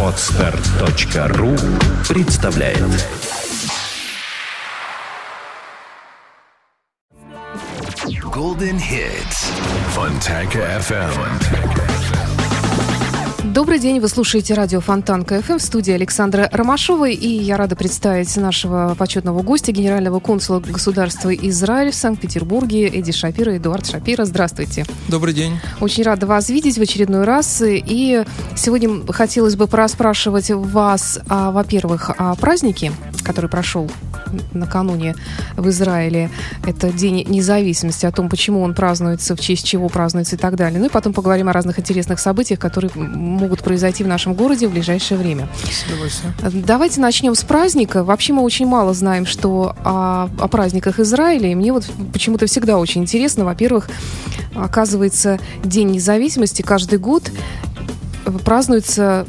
Отстар.ру представляет Golden Hits Fontanka FM. Добрый день, вы слушаете радио Фонтан КФМ в студии Александра Ромашова, и я рада представить нашего почетного гостя, генерального консула государства Израиль в Санкт-Петербурге Эдди Шапира, Эдуард Шапира. Здравствуйте. Добрый день. Очень рада вас видеть в очередной раз, и сегодня хотелось бы пораспрашивать вас, а, во-первых, о празднике, который прошел накануне в Израиле. Это День независимости, о том, почему он празднуется, в честь чего празднуется и так далее. Ну и потом поговорим о разных интересных событиях, которые могут произойти в нашем городе в ближайшее время. Давайте начнем с праздника. Вообще мы очень мало знаем, что о, о праздниках Израиля. И мне вот почему-то всегда очень интересно. Во-первых, оказывается, День независимости каждый год празднуется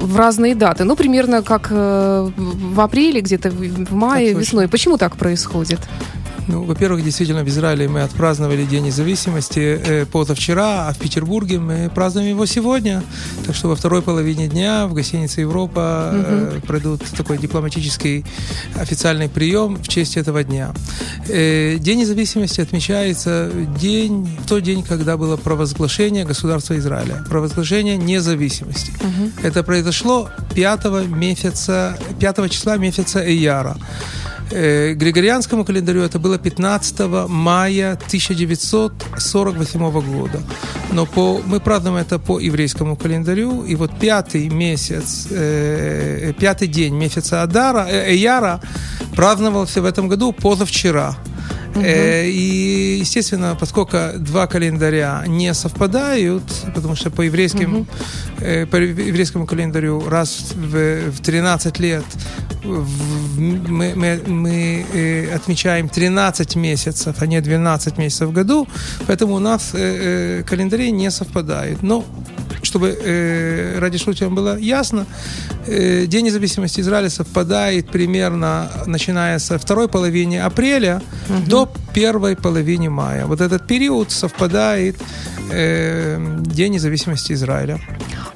в разные даты. Ну, примерно как э, в апреле, где-то в мае, весной. Почему так происходит? Ну, во-первых, действительно, в Израиле мы отпраздновали День независимости э, позавчера, а в Петербурге мы празднуем его сегодня. Так что во второй половине дня в гостинице Европа э, пройдут такой дипломатический официальный прием в честь этого дня. Э, день независимости отмечается день, в тот день, когда было провозглашение государства Израиля, провозглашение независимости. Угу. Это произошло 5 месяца, 5 числа месяца Эяра. Э, Григорианскому календарю это было 15 мая 1948 года. Но по, мы празднуем это по еврейскому календарю. И вот пятый месяц, э, пятый день месяца Адара, э, Эяра праздновался в этом году позавчера. Угу. И, естественно, поскольку два календаря не совпадают, потому что по еврейским, угу. по еврейскому календарю раз в, в 13 лет мы, мы, мы э, отмечаем 13 месяцев, а не 12 месяцев в году, поэтому у нас э, календари не совпадают. Но чтобы э, ради случая было ясно, э, День независимости Израиля совпадает примерно начиная со второй половины апреля угу. до первой половины мая. Вот этот период совпадает э, День независимости Израиля.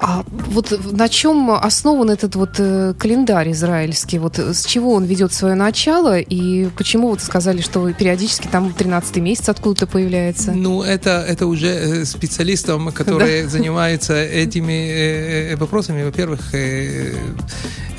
А вот на чем основан этот вот э, календарь израильский? Вот с чего он ведет свое начало и почему вот сказали, что периодически там 13 месяц откуда-то появляется? Ну, это, это уже э, специалистам, которые да? занимаются этими э, вопросами. Во-первых,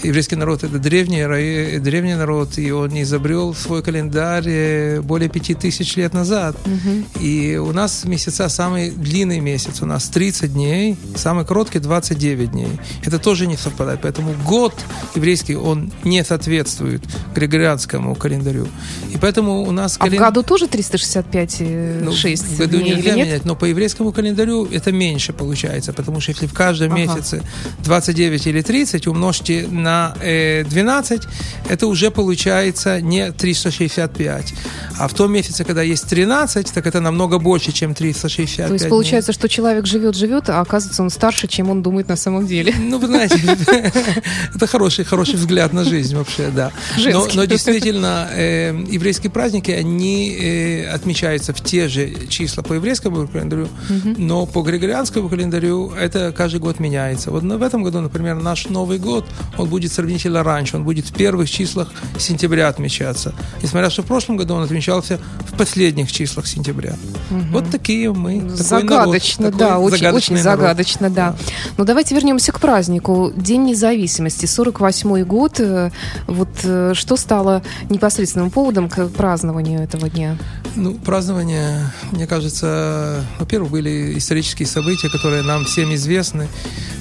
еврейский народ это древний, древний народ, и он изобрел свой календарь более пяти тысяч лет назад. Угу. И у нас месяца самый длинный месяц, у нас 30 дней, самый короткий 29 дней. Это тоже не совпадает. Поэтому год еврейский, он не соответствует григорианскому календарю. И поэтому у нас... Кален... А в году тоже 365 ну, 6 В году дней нельзя менять, но по еврейскому календарю это меньше получается, потому что если в каждом ага. месяце 29 или 30 умножьте на э, 12, это уже получается не 365. А в том месяце, когда есть 13, так это намного больше, чем 365 То есть получается, что человек живет-живет, а оказывается он старше, чем он думает на самом деле. Ну, вы знаете, это хороший, хороший взгляд на жизнь вообще, да. Но, но действительно, э, еврейские праздники, они э, отмечаются в те же числа по еврейскому календарю, угу. но по григорианскому календарю это каждый год меняется. Вот в этом году, например, наш Новый год, он будет сравнительно раньше, он будет в первых числах сентября отмечаться. Несмотря что в прошлом году он отмечался в последних числах сентября. Угу. Вот такие мы. Загадочно, народ, да, очень, очень загадочно, да. да. Ну, давайте вернемся к празднику. День независимости, 48-й год. Э, вот э, что стало непосредственным поводом к празднованию этого дня? Ну, празднование, мне кажется, во-первых, были исторические события, которые нам всем известны.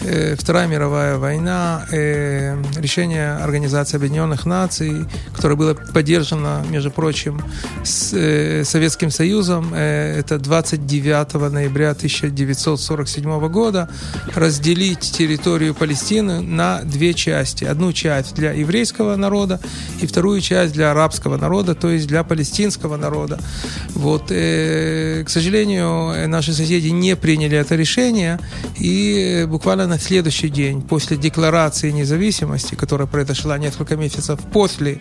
Э, Вторая мировая война, решение Организации Объединенных Наций, которое было поддержано, между прочим, с Советским Союзом. Это 29 ноября 1947 года разделить территорию Палестины на две части. Одну часть для еврейского народа и вторую часть для арабского народа, то есть для палестинского народа. Вот, э, к сожалению, наши соседи не приняли это решение, и буквально на следующий день после декларации независимости, которая произошла несколько месяцев после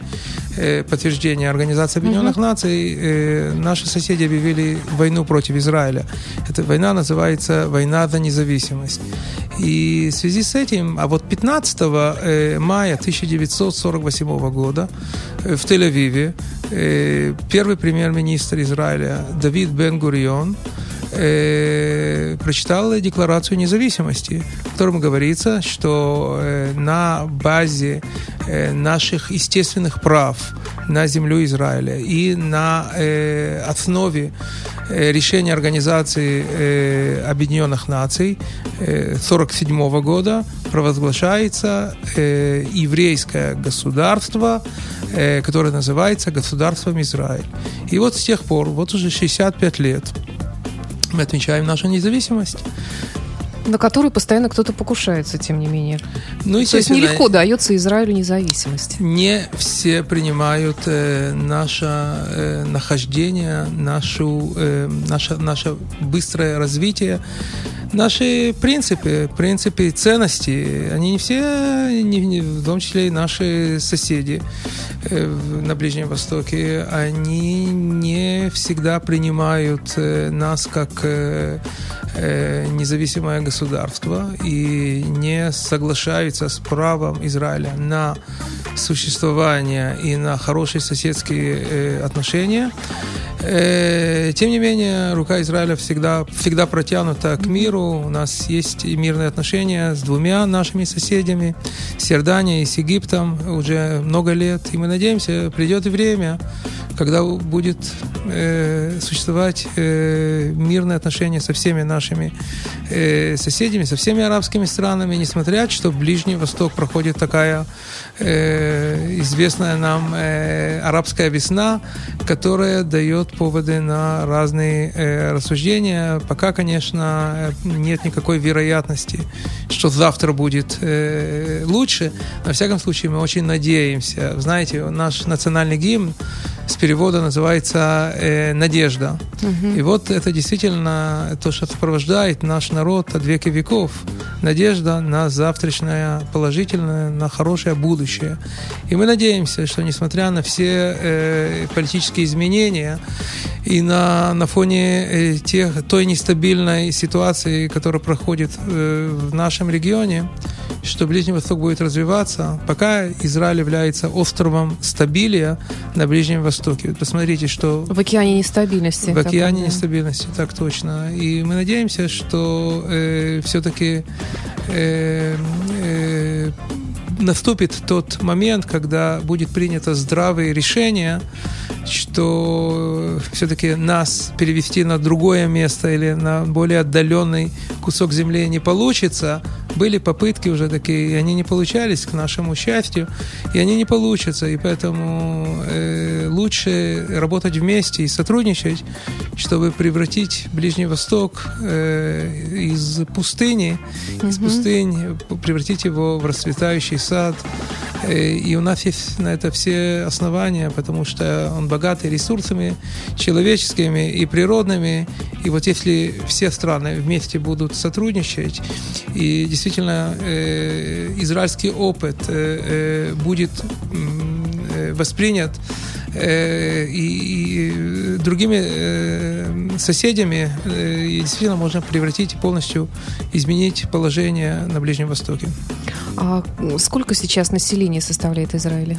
э, подтверждения Организации Объединенных mm-hmm. Наций, э, наши соседи объявили войну против Израиля. Эта война называется «Война за независимость». И в связи с этим, а вот 15 э, мая 1948 года э, в Тель-Авиве э, первый премьер-министр Израиля Давид Бен-Гурион э, прочитал Декларацию независимости, в котором говорится, что э, на базе э, наших естественных прав на землю Израиля и на э, основе э, решения Организации э, Объединенных Наций 1947 э, года провозглашается э, еврейское государство, э, которое называется государством Израиль. И вот с тех пор, вот уже 65 лет, мы отмечаем нашу независимость. На которую постоянно кто-то покушается, тем не менее. Ну, То есть нелегко дается Израилю независимость. Не все принимают э, наше э, нахождение, нашу, э, наше, наше быстрое развитие наши принципы, принципы и ценности, они не все, не, не, в том числе и наши соседи э, на Ближнем Востоке, они не всегда принимают э, нас как э, независимое государство и не соглашаются с правом Израиля на существование и на хорошие соседские отношения. Э, тем не менее, рука Израиля всегда, всегда протянута к миру. У нас есть мирные отношения с двумя нашими соседями, с Иорданией и с Египтом уже много лет. И мы надеемся, придет время, когда будет э, существовать э, мирные отношения со всеми нашими э, соседями, со всеми арабскими странами, несмотря что в Ближний Восток проходит такая э, известная нам э, арабская весна, которая дает поводы на разные э, рассуждения. Пока, конечно, нет никакой вероятности, что завтра будет э, лучше. На всяком случае, мы очень надеемся. Знаете, наш национальный гимн с перевода называется э, «Надежда». Угу. И вот это действительно то, что сопровождает наш народ от века веков. Надежда на завтрашнее положительное, на хорошее будущее. И мы надеемся, что несмотря на все э, политические изменения и на, на фоне э, тех, той нестабильной ситуации, которая проходит э, в нашем регионе, что Ближний Восток будет развиваться, пока Израиль является островом стабилия на Ближнем Востоке. Посмотрите, что... В океане нестабильности. В океане нестабильности, так точно. И мы надеемся, что э, все-таки э, э, наступит тот момент, когда будет принято здравое решение, что все-таки нас перевести на другое место или на более отдаленный кусок земли не получится. Были попытки уже такие, и они не получались, к нашему счастью, и они не получатся. И поэтому э, лучше работать вместе и сотрудничать, чтобы превратить Ближний Восток э, из пустыни, из пустынь, превратить его в расцветающий сад. Э, и у нас есть на это все основания, потому что он богатый ресурсами человеческими и природными. И вот если все страны вместе будут сотрудничать, и действительно э, израильский опыт э, будет воспринят и, и другими соседями, и действительно можно превратить и полностью изменить положение на Ближнем Востоке. А сколько сейчас населения составляет Израиль?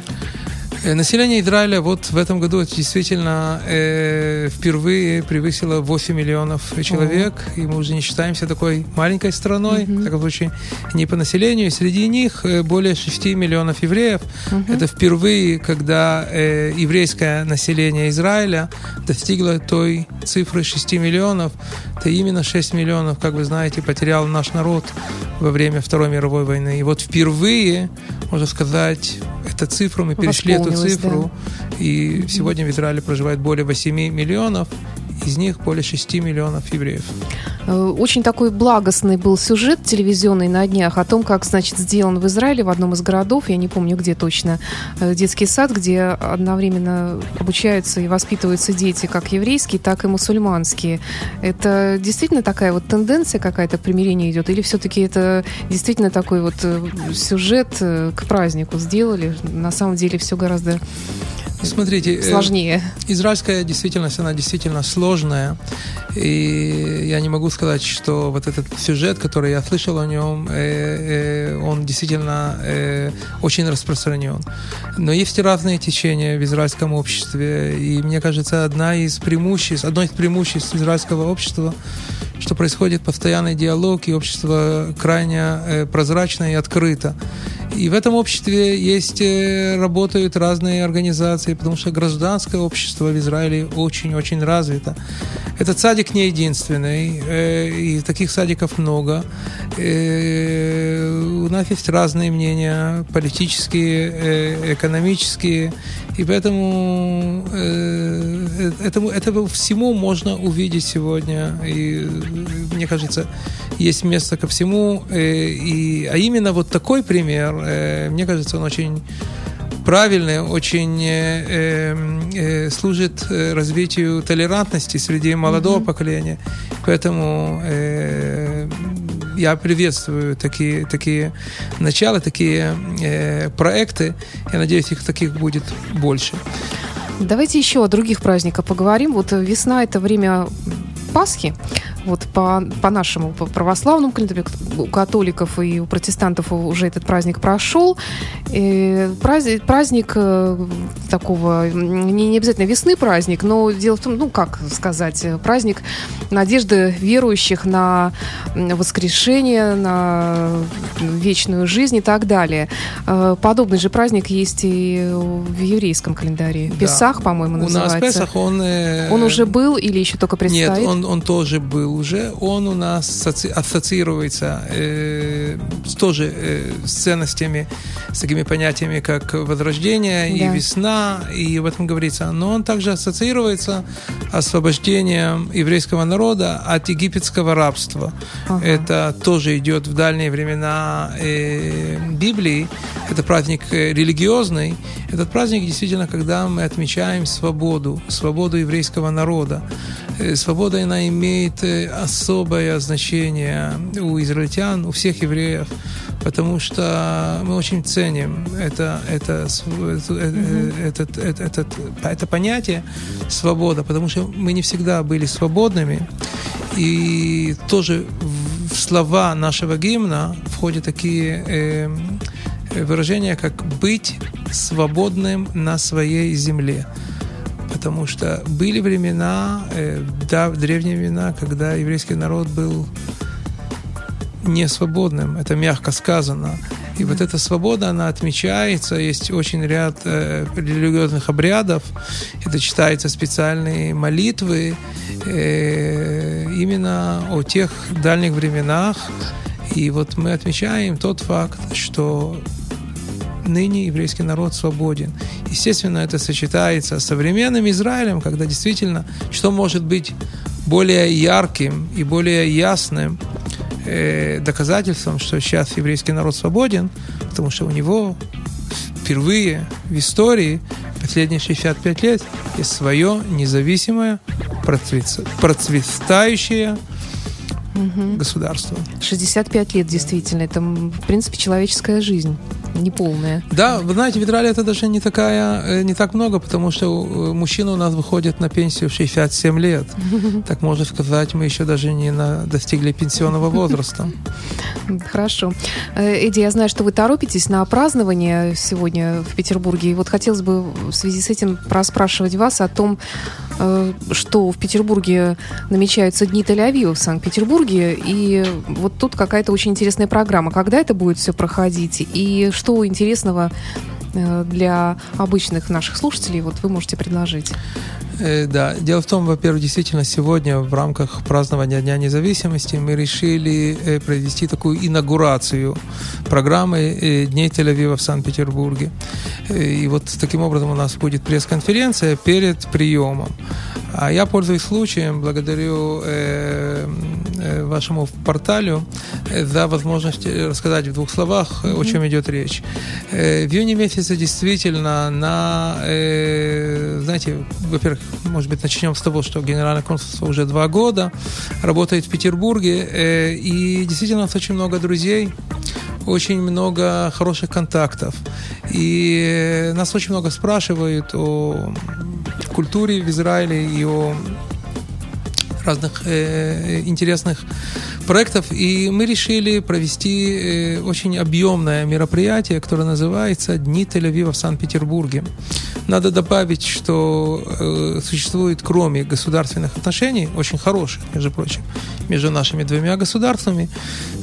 Э, население Израиля вот в этом году действительно э, впервые превысило 8 миллионов человек, О. и мы уже не считаемся такой маленькой страной, угу. в таком случае не по населению. Среди них э, более 6 миллионов евреев. Угу. Это впервые, когда э, еврейское население Израиля достигло той цифры 6 миллионов. Это именно 6 миллионов, как вы знаете, потерял наш народ во время Второй мировой войны. И вот впервые, можно сказать, эту цифру мы перешли эту цифру. Да. И сегодня в Израиле проживает более 8 миллионов. Из них более 6 миллионов евреев. Э, очень такой благостный был сюжет телевизионный на днях о том, как, значит, сделан в Израиле в одном из городов, я не помню где точно, э, детский сад, где одновременно обучаются и воспитываются дети как еврейские, так и мусульманские. Это действительно такая вот тенденция какая-то примирения идет? Или все-таки это действительно такой вот э, сюжет к празднику сделали? На самом деле все гораздо Смотрите, э, сложнее. Израильская действительность, она действительно сложная. И я не могу сказать, что вот этот сюжет, который я слышал о нем, э, э, он действительно э, очень распространен. Но есть разные течения в израильском обществе. И мне кажется, одна из преимуществ, одно из преимуществ израильского общества что происходит постоянный диалог, и общество крайне э, прозрачно и открыто. И в этом обществе есть, э, работают разные организации, потому что гражданское общество в Израиле очень-очень развито. Этот садик не единственный, э, и таких садиков много. У нас есть разные мнения, политические, экономические, и поэтому этому, этому всему можно увидеть сегодня. И мне кажется, есть место ко всему. Э, и, а именно вот такой пример, э, мне кажется, он очень правильный, очень э, э, служит развитию толерантности среди молодого mm-hmm. поколения. Поэтому э, я приветствую такие, такие начала, такие э, проекты. Я надеюсь, их таких будет больше. Давайте еще о других праздниках поговорим. Вот весна – это время Пасхи вот по, по нашему по православному календарю, у католиков и у протестантов уже этот праздник прошел. И праздник, праздник э, такого, не, не обязательно весны праздник, но дело в том, ну как сказать, праздник надежды верующих на воскрешение, на вечную жизнь и так далее. Э, подобный же праздник есть и в еврейском календаре. Да. Песах, по-моему, называется. У нас Песах, он... Э, он уже был или еще только предстоит? Нет, он, он тоже был уже, он у нас ассоциируется э, тоже э, с ценностями, с такими понятиями, как возрождение да. и весна, и в этом говорится. Но он также ассоциируется освобождением еврейского народа от египетского рабства. Ага. Это тоже идет в дальние времена э, Библии. Это праздник э, религиозный. Этот праздник действительно, когда мы отмечаем свободу, свободу еврейского народа. Э, свобода, она имеет э, особое значение у израильтян, у всех евреев, потому что мы очень ценим это, это, это, это, это, это, это понятие свобода, потому что мы не всегда были свободными. И тоже в слова нашего гимна входят такие э, выражения, как «быть свободным на своей земле» потому что были времена, э, да, древние времена, когда еврейский народ был не свободным, это мягко сказано. И вот эта свобода, она отмечается, есть очень ряд э, религиозных обрядов, это читаются специальные молитвы э, именно о тех дальних временах. И вот мы отмечаем тот факт, что ныне еврейский народ свободен. Естественно, это сочетается с современным Израилем, когда действительно, что может быть более ярким и более ясным э, доказательством, что сейчас еврейский народ свободен, потому что у него впервые в истории последние 65 лет есть свое независимое, процветающее угу. государство. 65 лет, действительно. Это, в принципе, человеческая жизнь неполная. Да, вы знаете, в Израиле это даже не такая, э, не так много, потому что э, мужчины у нас выходят на пенсию в 67 лет. Так можно сказать, мы еще даже не на, достигли пенсионного возраста. Хорошо. Э, Эдди, я знаю, что вы торопитесь на празднование сегодня в Петербурге. И вот хотелось бы в связи с этим проспрашивать вас о том, что в Петербурге намечаются Дни Тель-Авива в Санкт-Петербурге. И вот тут какая-то очень интересная программа. Когда это будет все проходить? И что интересного э, для обычных наших слушателей вот вы можете предложить? Э, да, дело в том, во-первых, действительно сегодня в рамках празднования Дня независимости мы решили э, провести такую инаугурацию программы Дней Тель-Авива в Санкт-Петербурге. И вот таким образом у нас будет пресс-конференция перед приемом. А я пользуюсь случаем, благодарю вашему порталю э, за возможность рассказать в двух словах, mm-hmm. о чем идет речь. Э, в июне месяце действительно на, э, знаете, во-первых, может быть, начнем с того, что Генеральное консульство уже два года работает в Петербурге, э, и действительно у нас очень много друзей, очень много хороших контактов. И нас очень много спрашивают о культуре в Израиле и о разных э, интересных проектов. И мы решили провести э, очень объемное мероприятие, которое называется «Дни Тель-Авива в Санкт-Петербурге». Надо добавить, что э, существует, кроме государственных отношений, очень хороших, между прочим, между нашими двумя государствами,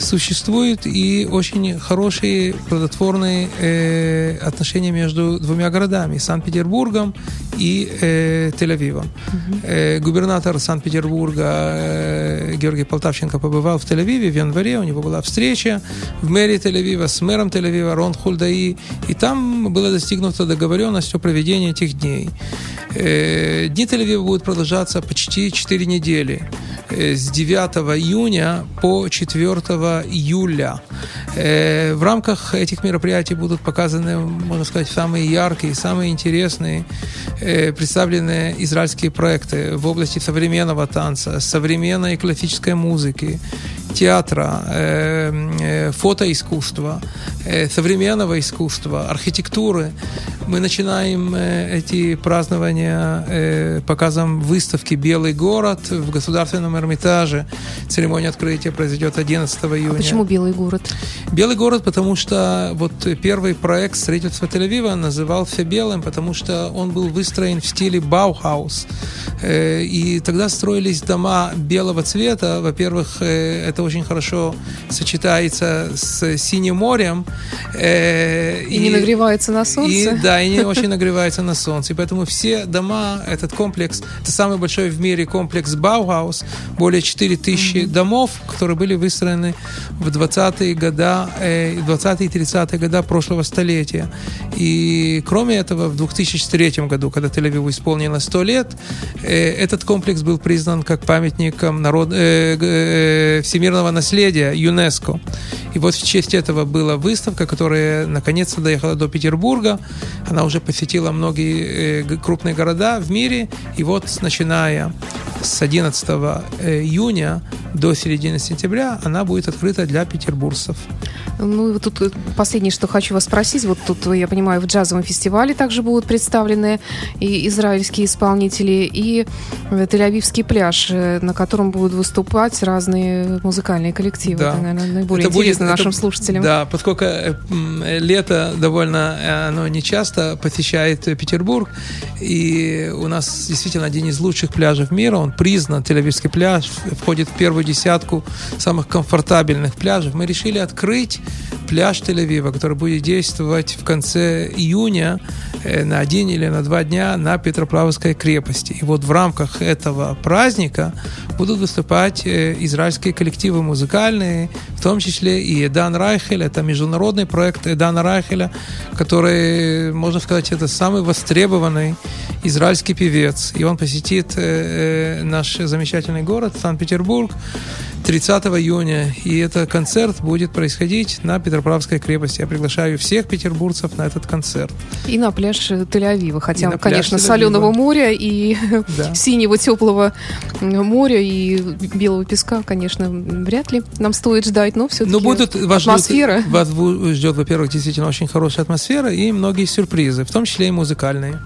существуют и очень хорошие плодотворные э, отношения между двумя городами, Санкт-Петербургом и э, Тель-Авивом. Угу. Э, губернатор Санкт-Петербурга э, Георгий Полтавченко побывал в Тель-Авиве в январе, у него была встреча в мэрии Тель-Авива с мэром Тель-Авива Рон Хульдаи, и там была достигнута договоренность о проведении этих дней. Э, дни Тель-Авива будут продолжаться почти 4 недели. Э, с 9 июня по 4 июля. Э, в рамках этих мероприятий будут показаны, можно сказать, самые яркие, самые интересные представленные израильские проекты в области современного танца, современной классической музыки, театра, фотоискусства, современного искусства, архитектуры. Мы начинаем эти празднования показом выставки «Белый город» в Государственном Эрмитаже. Церемония открытия произойдет 11 июня. А почему Белый город? Белый город, потому что вот первый проект строительства Тель-Авива назывался Белым, потому что он был выстроен в стиле Баухаус. Э, и тогда строились дома белого цвета. Во-первых, э, это очень хорошо сочетается с синим морем. Э, и, и не нагревается на солнце. И, да, и не очень нагревается на солнце. И поэтому все дома, этот комплекс, это самый большой в мире комплекс Баухаус, более 4 тысячи mm-hmm. домов, которые были выстроены в 20-е года, э, 20-е и 30-е года прошлого столетия. И кроме этого, в 2003 году, когда Тель-Авиву исполнилось 100 лет, э, этот комплекс был признан как памятником народ, э, э, всемирного наследия ЮНЕСКО. И вот в честь этого была выставка, которая наконец-то доехала до Петербурга. Она уже посетила многие э, крупные города в мире. И вот начиная с 11 э, июня до середины сентября она будет открыта для петербуржцев. Ну, и тут э, последнее, что хочу вас спросить. Вот тут, я понимаю, в джазовом фестивале также будут представлены и израильские исполнители, и Тель-Авивский пляж, на котором будут выступать разные музыкальные коллективы. Да. Это, наверное, наиболее это интересно будет, нашим это, слушателям. Да, поскольку лето довольно, оно не часто посещает Петербург, и у нас действительно один из лучших пляжев мира, он признан, Тель-Авивский пляж, входит в первую десятку самых комфортабельных пляжев. Мы решили открыть пляж Тель-Авива, который будет действовать в конце июня э, на один или на два дня на Петропавловской крепости. И вот в рамках этого праздника будут выступать э, израильские коллективы музыкальные, в том числе и Эдан Райхель, это международный проект Эдана Райхеля, который, можно сказать, это самый востребованный израильский певец. И он посетит э, наш замечательный город, Санкт-Петербург, 30 июня. И этот концерт будет происходить на Петропавловской крепости. Я приглашаю всех петербургцев на этот концерт. И на пляж Тель-Авива. Хотя, конечно, соленого моря и да. синего теплого моря и белого песка, конечно, вряд ли нам стоит ждать, но все-таки но будут, атмосфера. Вас ждет, во-первых, действительно очень хорошая атмосфера и многие сюрпризы, в том числе и музыкальные.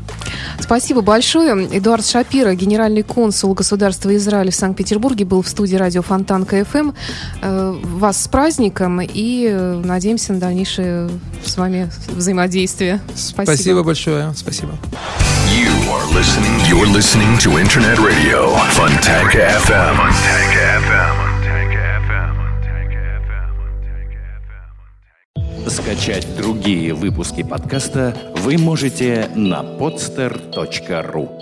Спасибо большое. Эдуард Шапира, генеральный консул государства Израиля в Санкт-Петербурге, был в студии радио Фонтан КФМ. Э, вас с праздником и э, надеемся на дальнейшее с вами взаимодействие. Спасибо, Спасибо большое. Спасибо. You are listening, you're listening to Internet Radio, Fontanka FM. Fontanka FM. Скачать другие выпуски подкаста вы можете на podster.ru